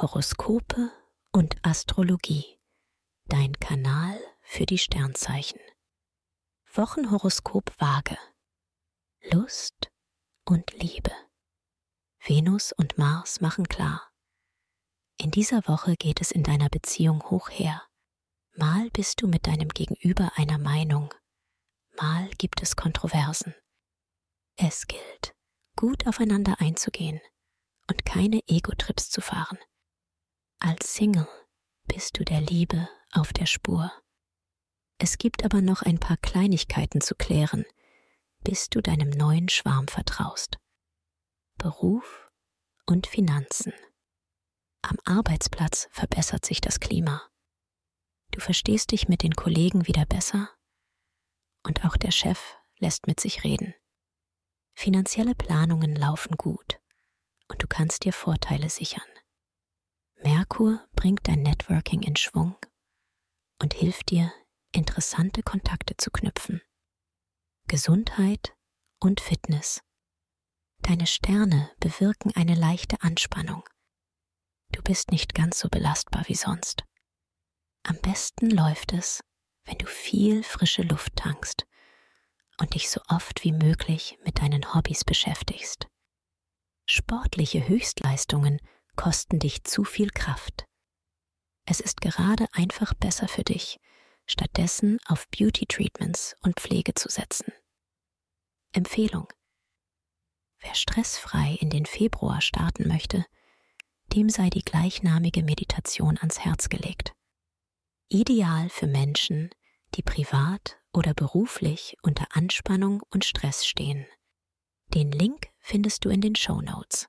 Horoskope und Astrologie. Dein Kanal für die Sternzeichen. Wochenhoroskop Waage. Lust und Liebe. Venus und Mars machen klar. In dieser Woche geht es in deiner Beziehung hoch her. Mal bist du mit deinem Gegenüber einer Meinung, mal gibt es Kontroversen. Es gilt, gut aufeinander einzugehen und keine Ego-Trips zu fahren. Als Single bist du der Liebe auf der Spur. Es gibt aber noch ein paar Kleinigkeiten zu klären, bis du deinem neuen Schwarm vertraust. Beruf und Finanzen. Am Arbeitsplatz verbessert sich das Klima. Du verstehst dich mit den Kollegen wieder besser und auch der Chef lässt mit sich reden. Finanzielle Planungen laufen gut und du kannst dir Vorteile sichern. Merkur bringt dein Networking in Schwung und hilft dir, interessante Kontakte zu knüpfen. Gesundheit und Fitness. Deine Sterne bewirken eine leichte Anspannung. Du bist nicht ganz so belastbar wie sonst. Am besten läuft es, wenn du viel frische Luft tankst und dich so oft wie möglich mit deinen Hobbys beschäftigst. Sportliche Höchstleistungen kosten dich zu viel Kraft. Es ist gerade einfach besser für dich, stattdessen auf Beauty-Treatments und Pflege zu setzen. Empfehlung. Wer stressfrei in den Februar starten möchte, dem sei die gleichnamige Meditation ans Herz gelegt. Ideal für Menschen, die privat oder beruflich unter Anspannung und Stress stehen. Den Link findest du in den Show Notes.